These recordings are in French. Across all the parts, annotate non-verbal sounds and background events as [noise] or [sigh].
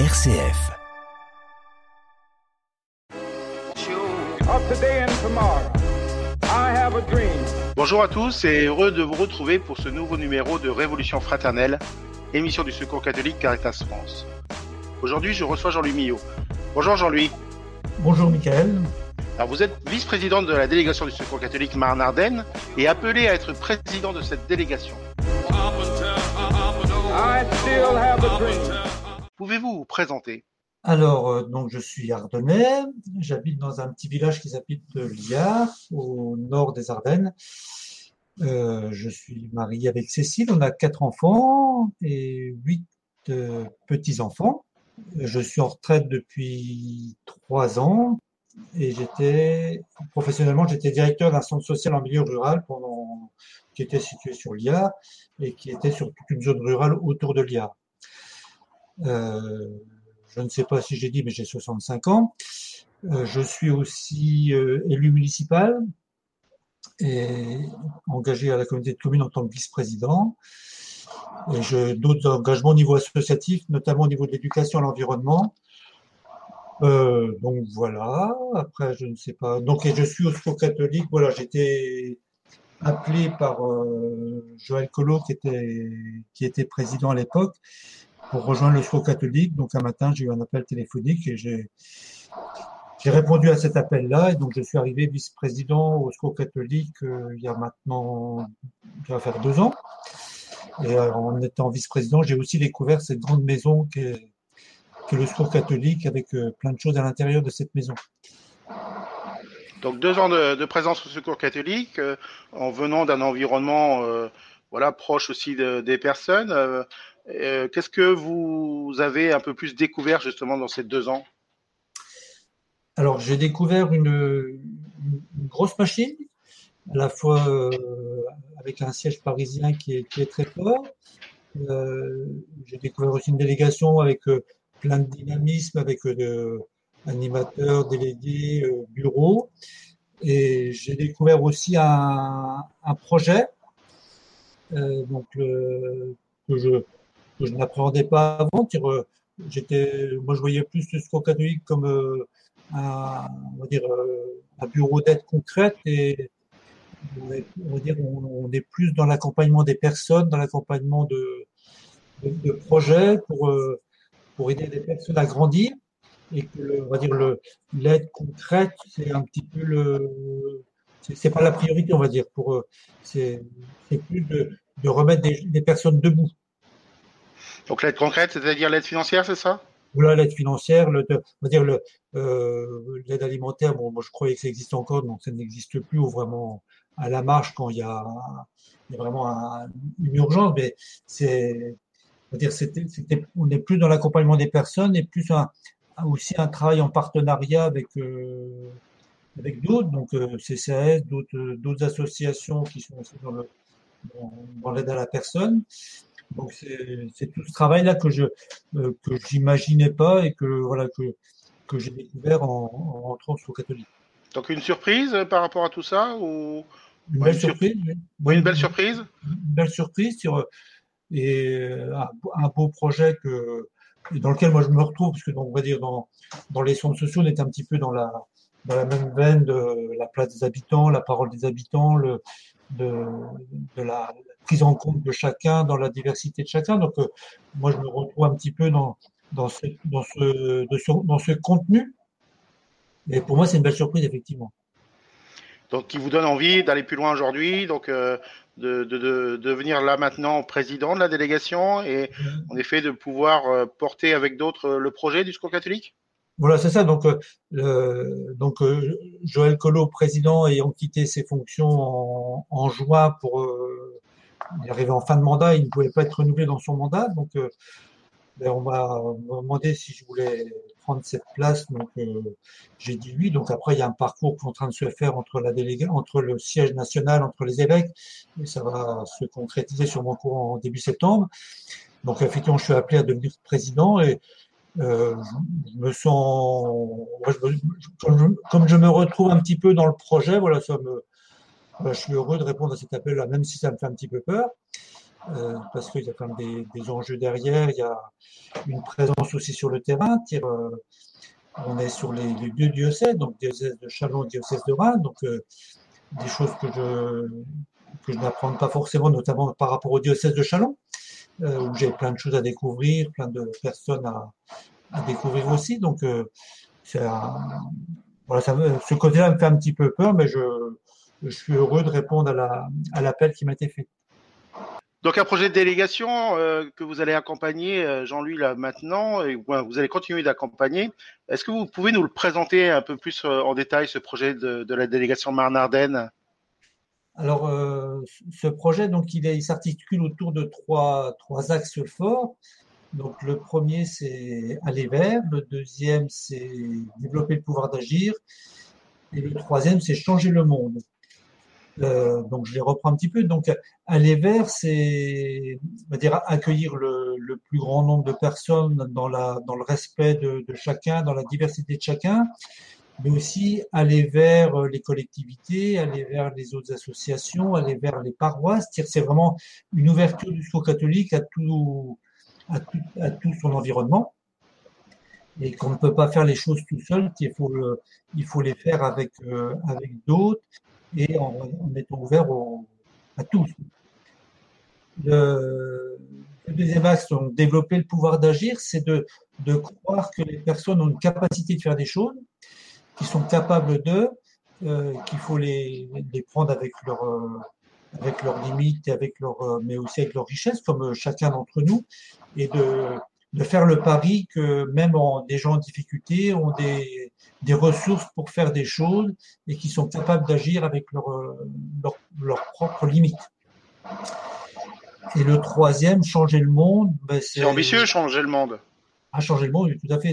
RCF. Bonjour à tous et heureux de vous retrouver pour ce nouveau numéro de Révolution fraternelle, émission du Secours catholique Caritas France. Aujourd'hui, je reçois Jean-Louis Millot. Bonjour Jean-Louis. Bonjour Michael. Alors vous êtes vice-président de la délégation du Secours catholique Marne-Ardenne et appelé à être président de cette délégation. Pouvez-vous vous présenter? Alors, euh, donc je suis ardennais, j'habite dans un petit village qui s'appelle Liard, au nord des Ardennes. Euh, je suis marié avec Cécile, on a quatre enfants et huit euh, petits-enfants. Je suis en retraite depuis trois ans et j'étais professionnellement j'étais directeur d'un centre social en milieu rural pendant qui était situé sur Liard et qui était sur toute une zone rurale autour de Liard. Euh, je ne sais pas si j'ai dit, mais j'ai 65 ans. Euh, je suis aussi euh, élu municipal et engagé à la communauté de communes en tant que vice-président. Et j'ai d'autres engagements au niveau associatif, notamment au niveau de l'éducation à l'environnement. Donc voilà. Après, je ne sais pas. Donc, je suis au secours catholique. Voilà, j'étais appelé par Joël Collot, qui était président à l'époque, pour rejoindre le secours catholique. Donc un matin, j'ai eu un appel téléphonique et j'ai j'ai répondu à cet appel-là et donc je suis arrivé vice-président au secours catholique euh, il y a maintenant, ça va faire deux ans. Et euh, en étant vice-président, j'ai aussi découvert cette grande maison qui est, qui est le secours catholique avec euh, plein de choses à l'intérieur de cette maison. Donc deux ans de, présence au Secours catholique, en venant d'un environnement voilà proche aussi de, des personnes. Euh, Qu'est-ce que vous avez un peu plus découvert justement dans ces deux ans? Alors j'ai découvert une, grosse machine, à la fois euh, avec un siège parisien qui est, très fort. Euh, j'ai découvert aussi une délégation avec plein de dynamisme, avec de animateurs, délégués, bureaux. Et j'ai découvert aussi un, projet donc que je, que je n'appréhendais pas avant. euh, J'étais, moi, je voyais plus le secours catholique comme euh, un, on va dire, euh, un bureau d'aide concrète et on, est, va dire, on, est plus dans l'accompagnement des personnes, dans l'accompagnement de, de, de projets pour euh, pour aider les personnes à grandir et que le, on va dire l'aide concrète c'est un petit peu le c'est pas la priorité on va dire pour c'est c'est plus de, de remettre des, des personnes debout Donc l'aide concrète, c'est-à-dire l'aide financière, c'est ça? Voilà l'aide financière le on va dire le euh, l'aide alimentaire bon moi je croyais que ça existait encore donc ça n'existe plus ou vraiment à la marge quand il y a, il y a vraiment un- une urgence mais c'est on va dire c'était c'était on n'est plus dans l'accompagnement des personnes et plus un aussi un travail en partenariat avec euh, avec d'autres donc euh, CCAS d'autres d'autres associations qui sont dans le dans l'aide à la personne donc c'est tout ce travail là que je euh, que j'imaginais pas et que voilà que que j'ai découvert en, en rentrant sur catholique. Donc une surprise euh, par rapport à tout ça ou Une belle une surprise, oui. une belle surprise Une belle surprise sur et euh, un, un beau projet que dans lequel moi je me retrouve parce que donc on va dire dans dans les centres sociaux on est un petit peu dans la dans la même veine de la place des habitants, la parole des habitants, le de, de la prise en compte de chacun dans la diversité de chacun. Donc euh, moi je me retrouve un petit peu dans dans ce dans ce, de ce- dans ce contenu. Et pour moi c'est une belle surprise effectivement. donc qui vous donne envie d'aller plus loin aujourd'hui, donc euh, de, de, de de devenir là maintenant président de la délégation et en effet de pouvoir euh, porter avec d'autres le projet du Secours catholique? Voilà, c'est ça. Donc, euh, donc euh, Joël Collot, président, ayant quitté ses fonctions en, en juin pour euh, il arrivé en fin de mandat, il ne pouvait pas être renouvelé dans son mandat. Donc, euh, ben, on m'a demandé si je voulais prendre cette place. Donc, euh, j'ai dit oui. Donc après, il y a un parcours qui est en train de se faire entre la délégation, entre le siège national, entre les évêques, et ça va se concrétiser sur mon cours en début septembre. Donc, effectivement, je suis appelé à devenir président et euh, je, me sens, comme, je, comme je me retrouve un petit peu dans le projet, voilà, ça me, voilà, je suis heureux de répondre à cet appel-là, même si ça me fait un petit peu peur. euh, parce qu'il y a quand même des, des, enjeux derrière. Il y a une présence aussi sur le terrain. Euh, on est sur les, les, deux diocèses, donc diocèse de Chalon diocèse de Reims, donc euh, des choses que je que je n'apprends pas forcément, notamment par rapport au diocèse de Chalon, où j'ai plein de choses à découvrir, plein de personnes à, à découvrir aussi. Donc, voilà, ça ce côté-là me fait un petit peu peur, mais je, je suis heureux de répondre à l'appel qui m'a été fait. Donc un projet de délégation euh, que vous allez accompagner, euh, Jean-Louis, là maintenant, et vous allez continuer d'accompagner. Est-ce que vous pouvez nous le présenter un peu plus euh, en détail, ce projet de, de la délégation Marne-Ardenne? Alors, ce projet, donc, il, il s'articule autour de trois, trois axes forts. Donc, le premier, c'est aller vers. Le deuxième, c'est développer le pouvoir d'agir. Et le troisième, c'est changer le monde. Euh, donc je les reprends un petit peu. Donc aller vers, c'est on va dire accueillir le, le, plus grand nombre de personnes dans la dans le respect de, de, chacun, dans la diversité de chacun, mais aussi aller vers les collectivités, aller vers les autres associations, aller vers les paroisses. C'est vraiment une ouverture du secours catholique à tout à tout, à tout son environnement et qu'on ne peut pas faire les choses tout seul, qu'il faut le, il faut les faire avec euh, avec d'autres et en, étant ouvert à tous. Le, deuxième axe, développer le pouvoir d'agir, c'est de, croire que les personnes ont une capacité de faire des choses, qui sont capables de, euh, qu'il faut les, prendre avec leur, euh, avec leurs limites et avec leur, euh, mais aussi avec leurs richesses, comme chacun d'entre nous, et de, de faire le pari que même en, des gens en difficulté ont des, des ressources pour faire des choses et qui sont capables d'agir avec leurs leur, leur propres limites. Et le troisième, changer le monde. Ben c'est ambitieux, changer le monde. À ah, changer le monde, tout à fait.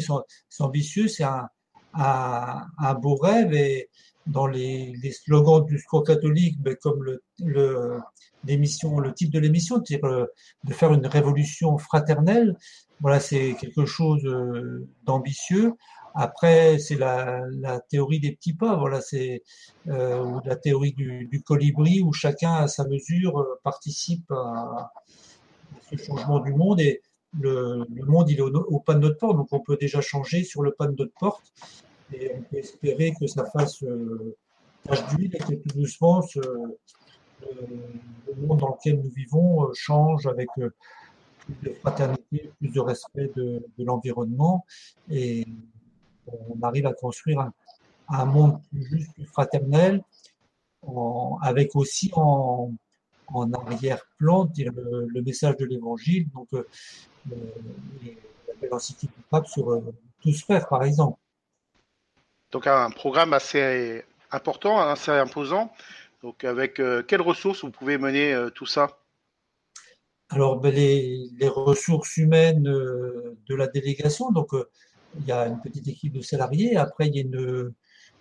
C'est ambitieux, c'est un, un, un, beau rêve. Et dans les, les slogans du secours catholique, ben comme le, le, l'émission, le type de l'émission, euh, de faire une révolution fraternelle. Voilà, c'est quelque chose euh, d'ambitieux. Après, c'est la, la, théorie des petits pas. Voilà, c'est euh, ou la théorie du, du, colibri où chacun à sa mesure euh, participe à, ce changement du monde et le, le monde il est au, au, pas de notre porte, donc on peut déjà changer sur le pas de notre porte et on peut espérer que ça fasse euh, tâche d'huile et que tout doucement ce, le monde dans lequel nous vivons change avec euh, de fraternité, plus de respect de, l'environnement et on arrive à construire un, monde plus juste, plus fraternel, avec aussi en, arrière-plan le, message de l'Évangile, donc euh, l'encyclique du pape sur euh, tous frères, par exemple. Donc un programme assez important, assez imposant. Donc, avec euh, quelles ressources vous pouvez mener euh, tout ça? Alors, ben, les, les, ressources humaines euh, de la délégation. Donc, il y a une petite équipe de salariés. Après, il y a une,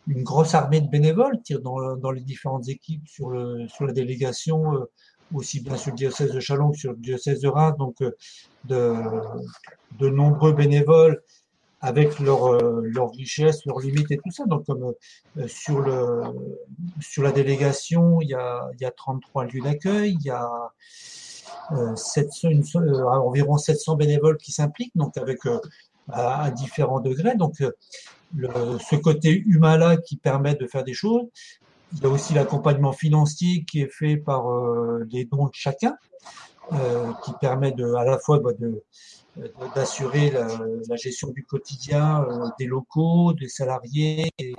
une grosse armée de bénévoles dans, dans les différentes équipes sur, le, sur la délégation, aussi bien sur le diocèse de Chalon que sur le diocèse de Reims. Donc, de, de nombreux bénévoles avec leur, euh, leur richesse, leurs limites et tout ça. Donc, comme euh, sur, le, sur la délégation, il y a, il y a 33 lieux d'accueil, il y a euh, 700, une, euh, environ 700 bénévoles qui s'impliquent, donc avec à, à, différents degrés. Donc, le, ce côté humain-là qui permet de faire des choses. Il y a aussi l'accompagnement financier qui est fait par les dons de chacun, qui permet de, à la fois bah, de d'assurer la, la, gestion du quotidien euh, des locaux, des salariés, et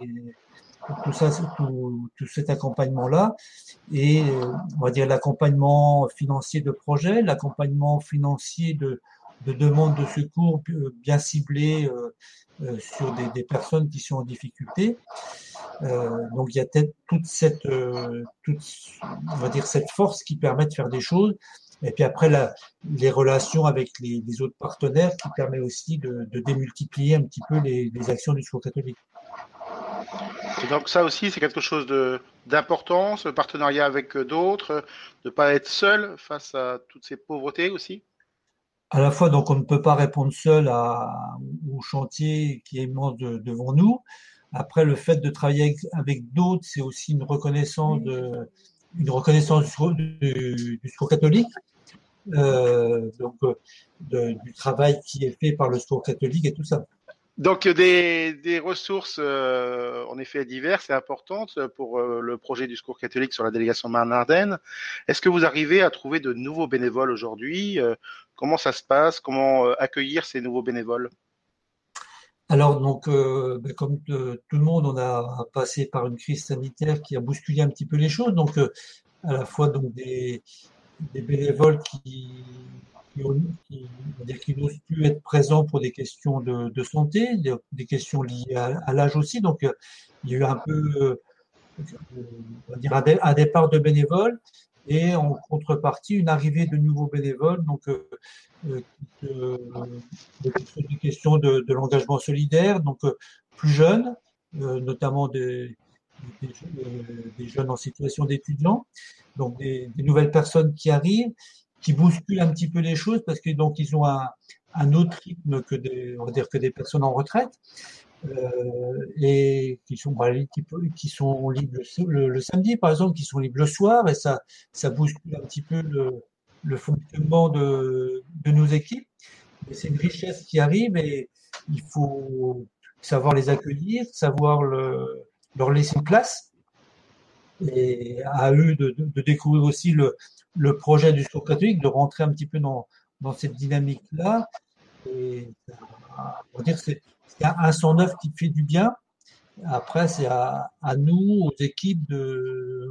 tout ça, tout, tout cet accompagnement-là, et euh, on va dire l'accompagnement financier de projet, l'accompagnement financier de, de demandes de secours bien ciblées euh, sur des, des, personnes qui sont en difficulté. Euh, donc il y a toute cette, euh, toute, on va dire cette force qui permet de faire des choses et puis après, la, les relations avec les, les, autres partenaires qui permet aussi de, de démultiplier un petit peu les, les actions du Secours catholique. Et donc ça aussi, c'est quelque chose d'important, ce partenariat avec d'autres, de ne pas être seul face à toutes ces pauvretés aussi? À la fois, donc on ne peut pas répondre seul au chantier qui est immense de, devant nous. Après, le fait de travailler avec, d'autres, c'est aussi une reconnaissance du, du, du catholique donc, du travail qui est fait par le Secours catholique et tout ça. Donc des, des ressources euh, en effet diverses et importantes pour euh, le projet du Secours catholique sur la délégation Marne-Ardenne. Est-ce que vous arrivez à trouver de nouveaux bénévoles aujourd'hui euh, Comment ça se passe? Comment accueillir ces nouveaux bénévoles? Alors donc, ben, comme tout le monde, on a passé par une crise sanitaire qui a bousculé un petit peu les choses. Donc, à la fois donc des bénévoles qui qui, n'osent plus être présents pour des questions de, santé, des, questions liées à, l'âge aussi. Donc, euh, il y a eu un peu, euh, on va dire, un, départ de bénévoles et en contrepartie, une arrivée de nouveaux bénévoles. Donc, euh, des questions de, l'engagement solidaire, donc plus jeunes, notamment des, des, jeunes en situation d'étudiants, donc des, nouvelles personnes qui arrivent qui bousculent un petit peu les choses parce que donc ils ont un, autre rythme que des, on va dire que des personnes en retraite euh, et qui sont qui, qui, sont libres le, samedi par exemple, qui sont libres le soir et ça ça bouscule un petit peu le, le fonctionnement de, de nos équipes. C'est une richesse qui arrive et il faut savoir les accueillir, savoir le, leur laisser place et à eux de, découvrir aussi le, projet du secours catholique de rentrer un petit peu dans, cette dynamique-là. Et on va dire c'est un 109 qui fait du bien. Après, c'est à, nous, aux équipes, de,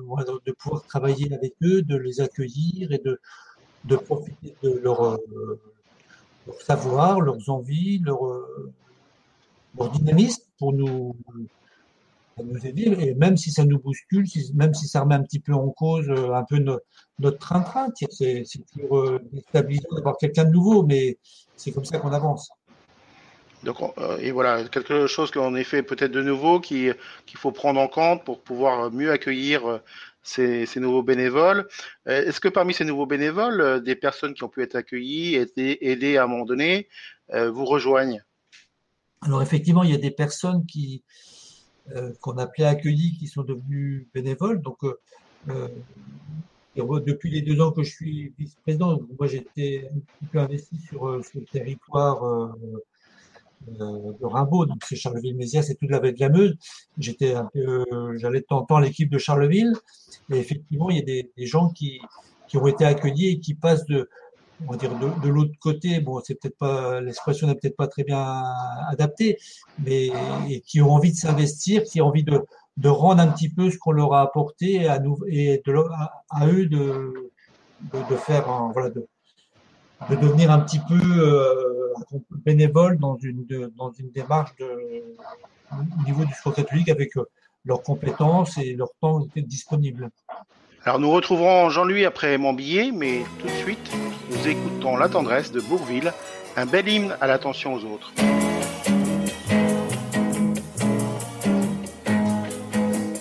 pouvoir travailler avec eux, de les accueillir et de, profiter de leur, leur savoir, leurs envies, leur dynamisme pour nous, nous aider. Et même si ça nous bouscule, même si ça remet un petit peu en cause euh, un peu notre train-train, c'est toujours euh, déstabilisant d'avoir quelqu'un de nouveau, mais c'est comme ça qu'on avance. Donc, euh, et voilà, quelque chose qu'en effet peut-être de nouveau qu'il faut prendre en compte pour pouvoir mieux accueillir ces, nouveaux bénévoles. Est-ce que parmi ces nouveaux bénévoles, des personnes qui ont pu être accueillies, été aidées à un moment donné, vous rejoignent? Alors effectivement, il y a des personnes qui, euh, qu'on appelait accueillis qui sont devenus bénévoles. Donc, euh, euh depuis les deux ans que je suis vice-président, moi j'étais un petit peu investi sur, euh, sur le territoire euh, de Rimbaud, donc c'est Charleville-Mézières, c'est toute la vallée de la Meuse. J'étais un peu, j'allais de temps l'équipe de Charleville, et effectivement il y a des, des gens qui, qui ont été accueillis et qui passent de, on va dire de, l'autre côté, bon, c'est peut-être pas l'expression n'est peut-être pas très bien adaptée, mais qui ont envie de s'investir, qui ont envie de, rendre un petit peu ce qu'on leur a apporté à nous et à, eux de, faire, voilà, de, de devenir un petit peu euh, bénévole dans une dans une démarche de, au niveau du sport catholique avec euh, leurs compétences et leur temps disponible. Alors nous retrouverons Jean-Louis après mon billet, mais tout de suite, nous écoutons La tendresse de Bourville, un bel hymne à l'attention aux autres.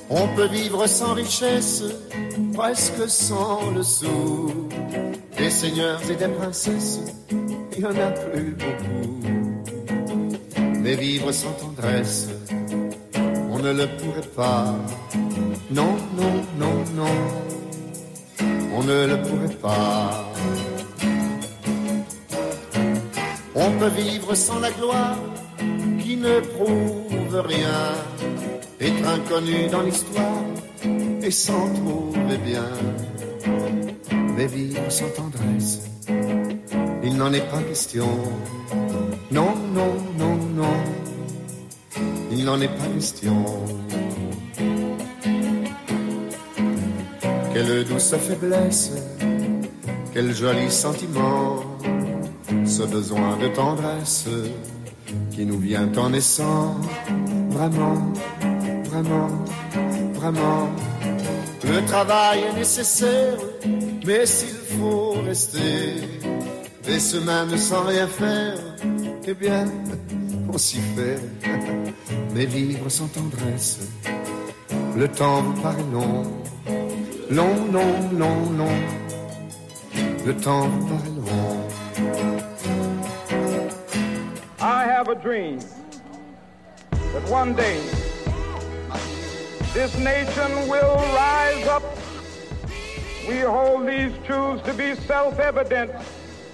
On peut vivre sans richesse, presque sans le sou. Des seigneurs et des princesses, il n'y en a plus beaucoup. Mais vivre sans tendresse, on ne le pourrait pas. Non, non, on ne le pourrait pas. On peut vivre sans la gloire qui ne prouve rien, être inconnu dans l'histoire et s'en trouver bien. Mais vivre sans tendresse, il n'en est pas question. Non, non, non, non, il n'en est pas question. Quelle douce faiblesse, quel joli sentiment, ce besoin de tendresse qui nous vient en naissant. Vraiment, vraiment, vraiment. Le travail est nécessaire, mais s'il faut rester, ce même sans rien faire, eh bien, on s'y fait. [laughs] Mais vivre sans tendresse, le temps vous paraît long long, long, long, long. Le temps paraît long. I have a dream that one day this nation will rise up We hold these truths to be self-evident.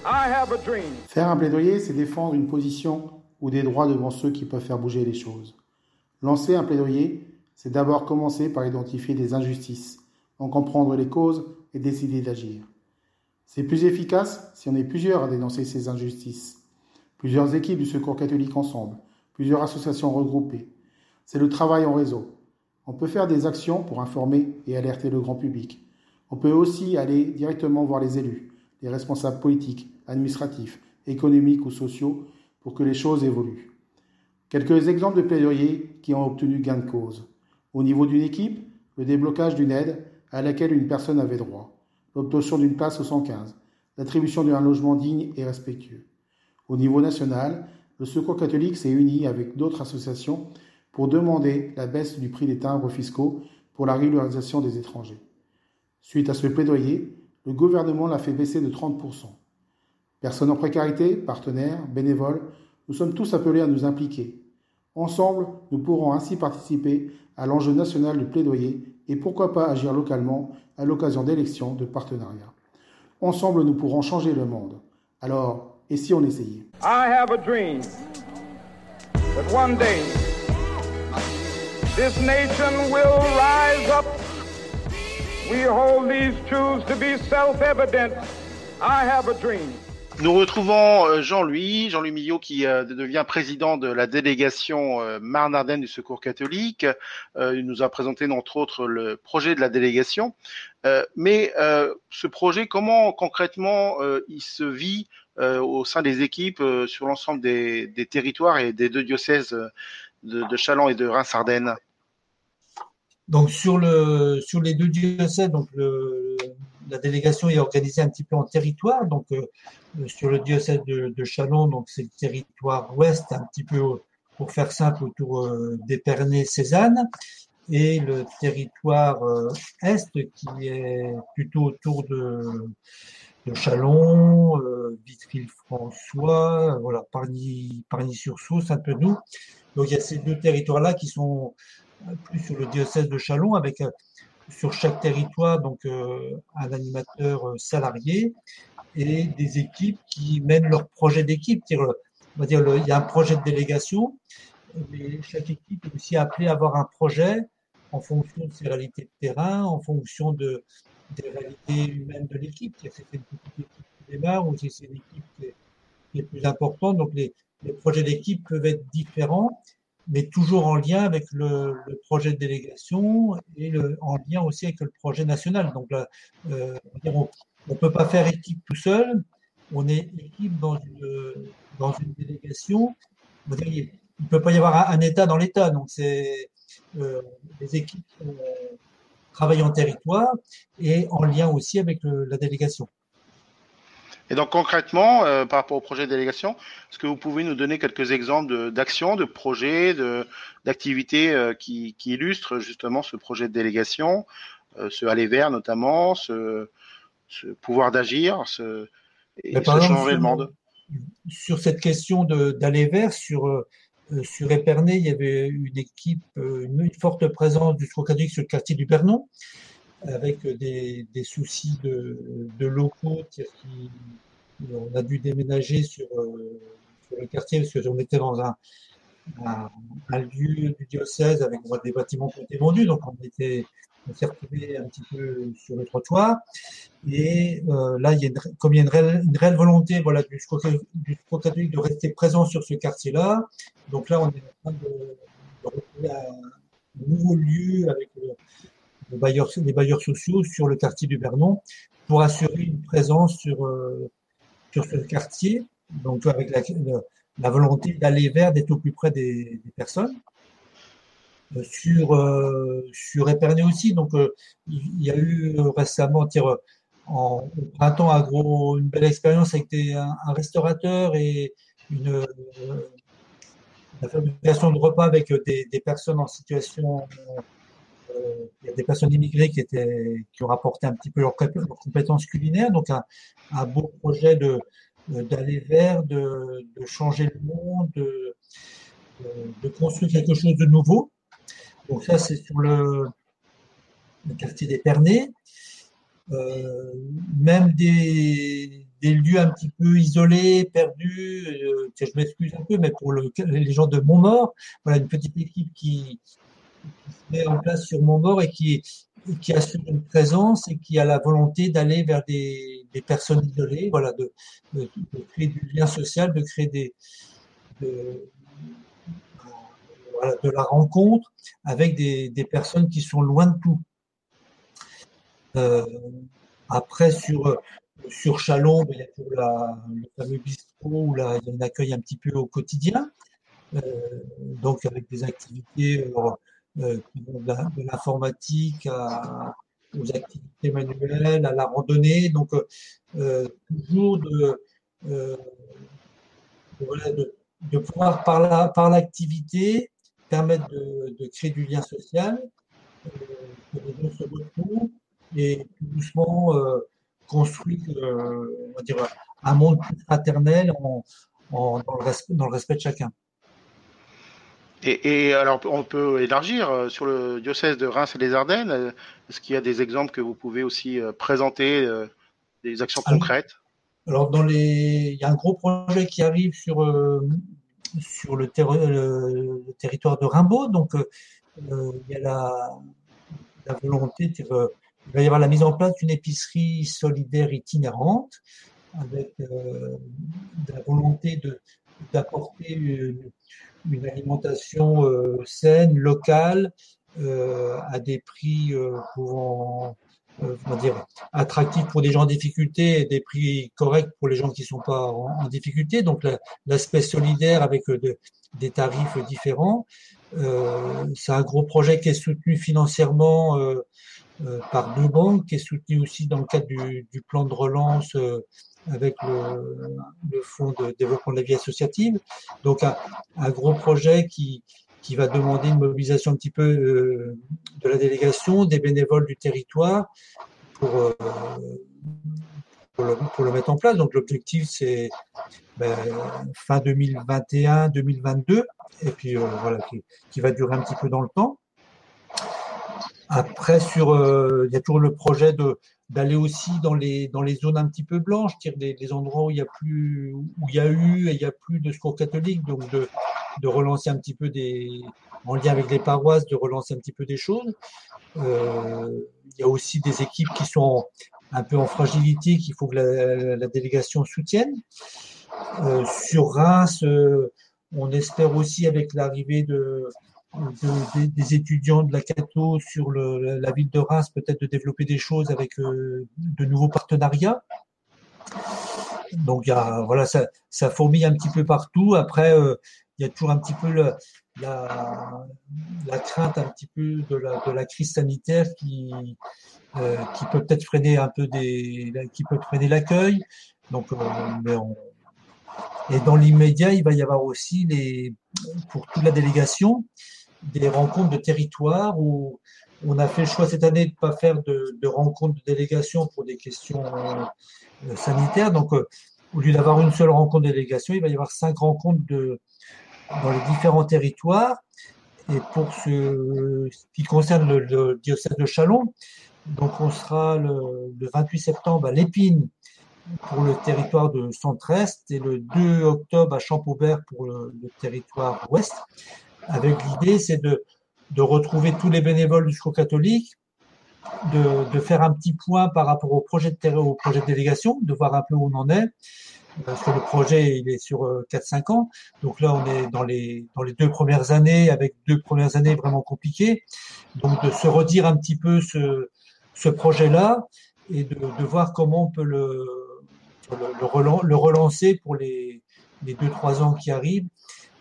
I have a dream. Faire un plaidoyer, c'est défendre une position ou des droits devant ceux qui peuvent faire bouger les choses. Lancer un plaidoyer, c'est d'abord commencer par identifier des injustices, en comprendre les causes et décider d'agir. C'est plus efficace si on est plusieurs à dénoncer ces injustices. Plusieurs équipes du Secours catholique ensemble, plusieurs associations regroupées. C'est le travail en réseau. On peut faire des actions pour informer et alerter le grand public. On peut aussi aller directement voir les élus, les responsables politiques, administratifs, économiques ou sociaux pour que les choses évoluent. Quelques exemples de plaidoyers qui ont obtenu gain de cause. Au niveau d'une équipe, le déblocage d'une aide à laquelle une personne avait droit, l'obtention d'une place au 115, l'attribution d'un logement digne et respectueux. Au niveau national, le Secours catholique s'est uni avec d'autres associations pour demander la baisse du prix des timbres fiscaux pour la régularisation des étrangers. Suite à ce plaidoyer, le gouvernement l'a fait baisser de 30%. Personnes en précarité, partenaires, bénévoles, nous sommes tous appelés à nous impliquer. Ensemble, nous pourrons ainsi participer à l'enjeu national du plaidoyer et pourquoi pas agir localement à l'occasion d'élections de partenariat. Ensemble, nous pourrons changer le monde. Alors, et si on essayait? I have a dream that one day this nation will rise up. We hold these truths to be self-evident. I have a dream. Nous retrouvons euh, Jean-Louis, Jean-Louis Millot qui euh, devient président de la délégation euh, Marne-Ardenne du Secours catholique. il nous a présenté entre autres le projet de la délégation. mais ce projet, comment concrètement il se vit au sein des équipes sur l'ensemble des, territoires et des deux diocèses de, de et de Reims-Ardennes donc sur le sur les deux diocèses, donc le, la délégation est organisée un petit peu en territoire. Donc euh, sur le diocèse de, de Chalon, donc c'est le territoire ouest, un petit peu pour faire simple autour euh, d'Épernay-Cézanne, et le territoire euh, est qui est plutôt autour de, de Chalon, euh, Vitry-François, voilà, Parny, Parny-sur-Saulce, Saint-Penou. Donc il y a ces deux territoires-là qui sont plus sur le diocèse de Chalon, avec euh, sur chaque territoire donc euh, un animateur euh, salarié et des équipes qui mènent leur projet d'équipe. On va dire, il y a un projet de délégation, mais chaque équipe est aussi appelée à avoir un projet en fonction de ses réalités de terrain, en fonction de, des réalités humaines de l'équipe. C'est une petite équipe qui démarre ou c'est une équipe qui est, qui est plus importante. Donc les, les projets d'équipe peuvent être différents mais toujours en lien avec le, projet de délégation et le, en lien aussi avec le projet national. Donc, là, euh, on ne peut pas faire équipe tout seul. On est équipe dans une, dans une délégation. il ne peut pas y avoir un, État dans l'État. Donc, c'est euh, les équipes euh, travaillent en territoire et en lien aussi avec la délégation. Et donc concrètement, euh, par rapport au projet de délégation, est-ce que vous pouvez nous donner quelques exemples d'actions, de, projets, d'activités euh, qui, qui, illustrent justement ce projet de délégation, euh, ce aller vers notamment, ce, ce pouvoir d'agir, ce, et ce changer le monde? Sur cette question d'aller vers, sur sur Épernay, il y avait une équipe, une, forte présence du catholique sur le quartier du Pernon avec des, soucis de, locaux, on a dû déménager sur, euh, sur le quartier parce qu'on était dans un, lieu du diocèse avec des bâtiments qui ont été vendus, donc on était on s'est retrouvé un petit peu sur le trottoir. Et euh, là, comme il y a une réelle, volonté voilà, du secours catholique de rester présent sur ce quartier-là, donc là, on est en train de, de retrouver un, nouveau lieu avec le, les bailleurs, sociaux sur le quartier du Vernon pour assurer une présence sur, euh, sur ce quartier, donc avec la, la volonté d'aller vers, d'être au plus près des, personnes. Euh, sur, euh, sur Épernay aussi, donc il y a eu récemment, en, au printemps, un gros, une belle expérience avec un, restaurateur et une, la fabrication de repas avec des, personnes en situation euh, il y a des personnes immigrées qui étaient qui ont rapporté un petit peu leurs compétences culinaires, donc un, beau projet de d'aller vers, de, de, changer le monde, de, construire quelque chose de nouveau. Donc ça, c'est sur le, quartier d'Épernay. euh, même des, des, lieux un petit peu isolés, perdus. Euh, je m'excuse un peu, mais pour le, les gens de Montmort, voilà une petite équipe qui, qui se met en place sur Montmort et qui, qui assure une présence et qui a la volonté d'aller vers des, des, personnes isolées, voilà, de, de, créer du lien social, de créer des, de, la rencontre avec des, des, personnes qui sont loin de tout. Euh, après, sur, sur Chalon, ben, il y a la, le fameux bistrot où là, il y a un accueil un petit peu au quotidien, euh, donc avec des activités euh de l'informatique aux activités manuelles, à la randonnée, donc euh, toujours de, euh, de, de, pouvoir par la par l'activité permettre de, de, créer du lien social, euh, que les gens se retrouvent et tout doucement euh, construire euh, on va dire, un monde fraternel en, en, dans le respect de chacun. Et, et, alors, on peut élargir euh, sur le diocèse de Reims et des Ardennes. Est-ce qu'il y a des exemples que vous pouvez aussi présenter, des actions concrètes? Alors, dans les, il y a un gros projet qui arrive sur sur le, ter le, territoire de Rimbaud. Donc, euh, il y a la, la volonté de, il va y avoir la mise en place d'une épicerie solidaire itinérante avec euh, la volonté de d'apporter une, alimentation euh, saine, locale, euh, à des prix euh, pouvant euh, comment dire, attractifs pour des gens en difficulté et des prix corrects pour les gens qui sont pas en, difficulté. Donc l'aspect solidaire avec euh, de, des tarifs différents. C'est un gros projet qui est soutenu financièrement par deux banques, qui est soutenu aussi dans le cadre du, du plan de relance avec le, le, Fonds de développement de la vie associative. Donc un, un gros projet qui, qui va demander une mobilisation un petit peu euh, de la délégation, des bénévoles du territoire pour, euh, pour, le, pour, le, mettre en place. Donc l'objectif c'est ben, fin 2021-2022 et puis euh, voilà qui, qui, va durer un petit peu dans le temps. Après, sur, euh, il y a toujours le projet de d'aller aussi dans les dans les zones un petit peu blanches, des, des, endroits où il y a plus où il y a eu et il y a plus de secours catholique, donc de de relancer un petit peu des en lien avec les paroisses, de relancer un petit peu des choses. Euh, il y a aussi des équipes qui sont un peu en fragilité qu'il faut que la, la, délégation soutienne. Euh, sur Reims, euh, on espère aussi avec l'arrivée de de, des, étudiants de la Cato sur la ville de Reims, peut-être de développer des choses avec euh, de nouveaux partenariats. Donc, voilà, ça, ça fourmille un petit peu partout. Après, euh, il y a toujours un petit peu la, la crainte un petit peu de la, de la crise sanitaire qui, euh, qui peut peut-être freiner un peu des, qui peut freiner l'accueil. Donc, mais et dans l'immédiat, il va y avoir aussi les, pour toute la délégation, des rencontres de territoire où on a fait le choix cette année de ne pas faire de, rencontres de délégation pour des questions euh, sanitaires. Donc, euh, au lieu d'avoir une seule rencontre de délégation, il va y avoir cinq rencontres dans les différents territoires. Et pour ce, qui concerne le, diocèse de Chalon, donc on sera le, le 28 septembre à l'Épine pour le territoire de centre-est et le 2 octobre à Champaubert pour le territoire ouest avec l'idée, c'est de, de retrouver tous les bénévoles du secours catholique, de, de, faire un petit point par rapport au projet de terrain, au projet de délégation, de voir un peu où on en est. Parce que le projet, il est sur 4-5 euh, ans. Donc là, on est dans les, dans les deux premières années, avec deux premières années vraiment compliquées. Donc de se redire un petit peu ce, ce projet-là et de, de, voir comment on peut le, le, le relancer pour les, les deux, trois ans qui arrivent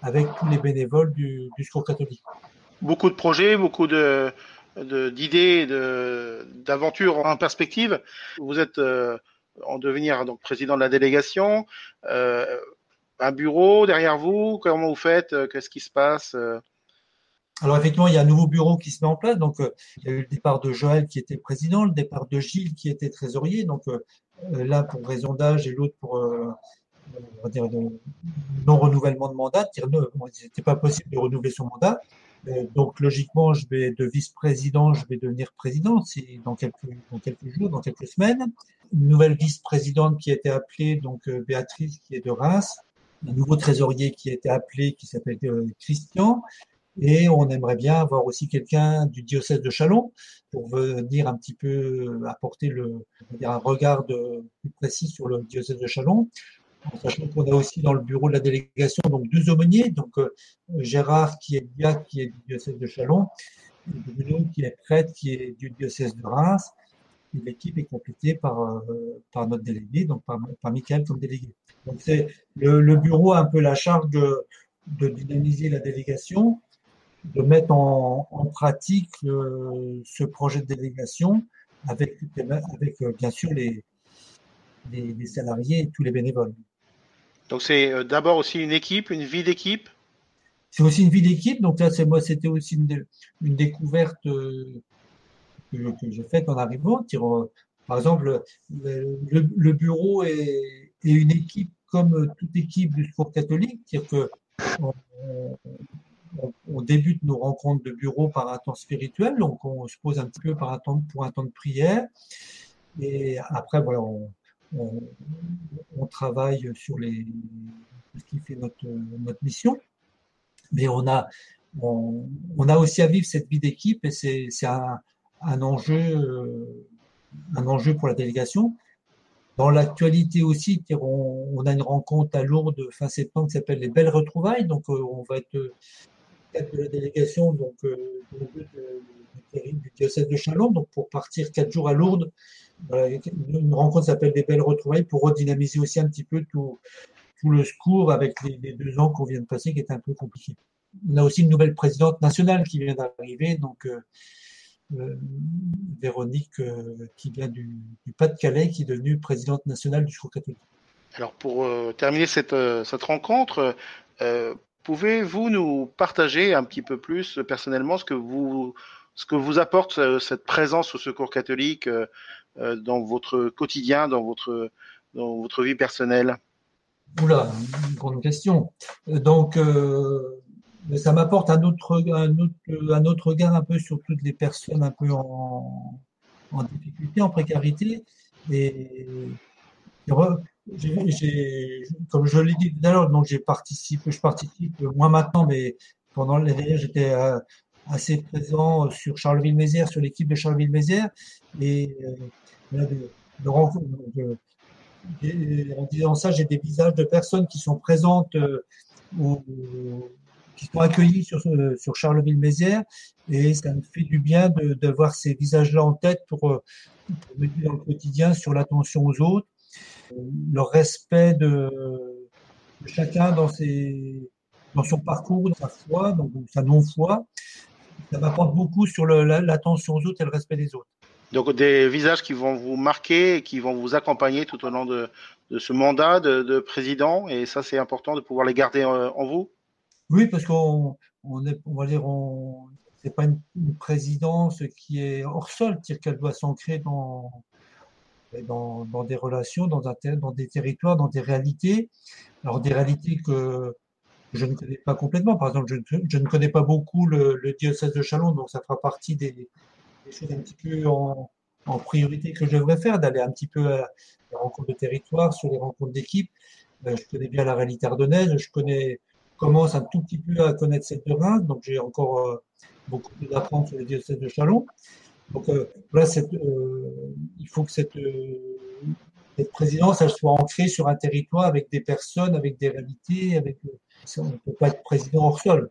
avec tous les bénévoles du, du secours catholique. Beaucoup de projets, beaucoup de d'idées, d'aventures en perspective. Vous êtes euh, en devenir donc président de la délégation, euh, un bureau derrière vous. Comment vous faites euh, Qu'est-ce qui se passe alors effectivement, il y a un nouveau bureau qui se met en place. Donc, euh, il y a eu le départ de Joël qui était président, le départ de Gilles qui était trésorier. Donc là, pour raison d'âge et l'autre pour non renouvellement de mandat, c'était pas possible de renouveler son mandat. Euh, donc logiquement, je vais de vice-président, je vais devenir président dans quelques, dans quelques jours, dans quelques semaines. Une nouvelle vice-présidente qui a été appelée, donc euh, Béatrice, qui est de Reims. Un nouveau trésorier qui a été appelé, qui s'appelle euh, Christian. Et on aimerait bien avoir aussi quelqu'un du diocèse de Chalon pour venir un petit peu apporter le, un regard de, plus précis sur le diocèse de Chalon sachant qu'on a aussi dans le bureau de la délégation donc deux aumôniers, donc euh, Gérard qui est diacre, qui est du diocèse de Chalon, et Bruno qui est prêtre, qui est du diocèse de Reims. L'équipe est complétée par, euh, par notre délégué, donc par, par Michael comme délégué. Donc c'est le, le, bureau a un peu la charge de, de dynamiser la délégation, de mettre en, en pratique euh, ce projet de délégation avec, avec bien sûr les, les, les salariés et tous les bénévoles. Donc c'est euh, d'abord aussi une équipe, une vie d'équipe. C'est aussi une vie d'équipe. Donc là, c'est moi, c'était aussi une, découverte euh, que, que j'ai faite en arrivant. Euh, par exemple, le, bureau est, une équipe comme toute équipe du sport catholique, c'est-à-dire que on, on, débute nos rencontres de bureau par un temps spirituel, donc on se pose un petit peu par un temps, pour un temps de prière, et après voilà, on, on, travaille sur les, ce qui fait notre, notre mission, mais on a, on, a aussi à vivre cette vie d'équipe et c'est, un, un, enjeu, euh, un enjeu pour la délégation. Dans l'actualité aussi, on, a une rencontre à Lourdes fin septembre qui s'appelle les Belles Retrouvailles. Donc, euh, on va être quatre de la délégation donc, euh, du diocèse de Chalon, donc pour partir quatre jours à Lourdes une rencontre s'appelle des belles retrouvailles pour redynamiser aussi un petit peu tout, tout le secours avec les, deux ans qu'on vient de passer qui est un peu compliqué. On a aussi une nouvelle présidente nationale qui vient d'arriver, donc euh, euh, Véronique euh, qui vient du, Pas-de-Calais, qui est devenue présidente nationale du Secours catholique. Alors pour terminer cette, cette rencontre, pouvez-vous nous partager un petit peu plus personnellement ce que vous ce que vous apporte cette présence au Secours catholique dans votre quotidien, dans votre, dans votre vie personnelle Oula, une grande question. Euh, donc, euh, ça m'apporte un autre, un, autre, un autre regard un peu sur toutes les personnes un peu en, en difficulté, en précarité. Et comme je l'ai dit tout à l'heure, donc j'ai participé, je participe moins maintenant, mais pendant l'année j'étais assez présent sur Charleville-Mézières, sur l'équipe de Charleville-Mézières, et en disant ça, j'ai des visages de personnes qui sont présentes euh, ou qui sont accueillies sur, sur Charleville-Mézières et ça me fait du bien de, de voir ces visages-là en tête pour, euh, pour me dans le quotidien sur l'attention aux autres, le respect de, de, chacun dans, ses, dans son parcours, dans sa foi, dans sa non-foi. Ça m'apporte beaucoup sur l'attention aux autres et le respect des autres. Donc des visages qui vont vous marquer et qui vont vous accompagner tout au long de, de ce mandat de, de, président. Et ça, c'est important de pouvoir les garder euh, en, vous. Oui, parce qu'on on est, on va dire, on, c'est pas une, présidence qui est hors sol, c'est-à-dire qu'elle doit s'ancrer dans, dans, dans, des relations, dans, un, dans des territoires, dans des réalités. Alors des réalités que je ne connais pas complètement. Par exemple, je, ne connais pas beaucoup le, diocèse de Chalon, donc ça fera partie des, choses un petit peu en, priorité que je devrais faire, d'aller un petit peu à les rencontres de territoire, sur les rencontres d'équipe. Euh, je connais bien la réalité ardennaise, je commence un tout petit peu à connaître cette de donc j'ai encore euh, beaucoup d'apprendre sur le diocèse de Chalon. Donc euh, voilà, euh, il faut que cette, euh, cette présidence soit ancrée sur un territoire avec des personnes, avec des réalités, avec on ne peut pas être président hors sol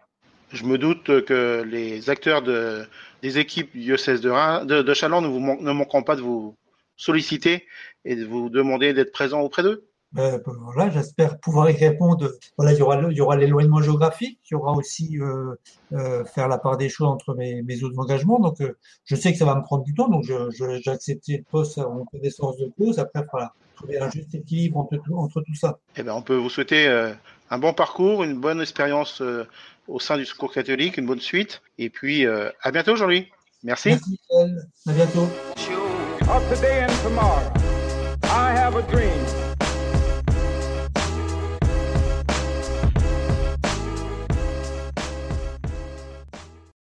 je me doute que les acteurs de, des équipes diocèse de, de, Chalon ne, ne manqueront pas de vous solliciter et de vous demander d'être présent auprès d'eux. Ben, ben, voilà, j'espère pouvoir y répondre. Voilà, il y aura, il y aura l'éloignement géographique, il y aura aussi euh, euh, faire la part des choses entre mes, mes autres engagements. Donc, euh, je sais que ça va me prendre du temps, donc j'ai je, accepté le poste en connaissance de cause. Après, voilà, trouver un juste équilibre entre, entre tout ça. Eh ben, on peut vous souhaiter euh, un bon parcours, une bonne expérience euh, au sein du Secours catholique, une bonne suite. Et puis, euh, à bientôt aujourd'hui. Merci. Merci, Michel. À bientôt. Of today and tomorrow, I have a dream.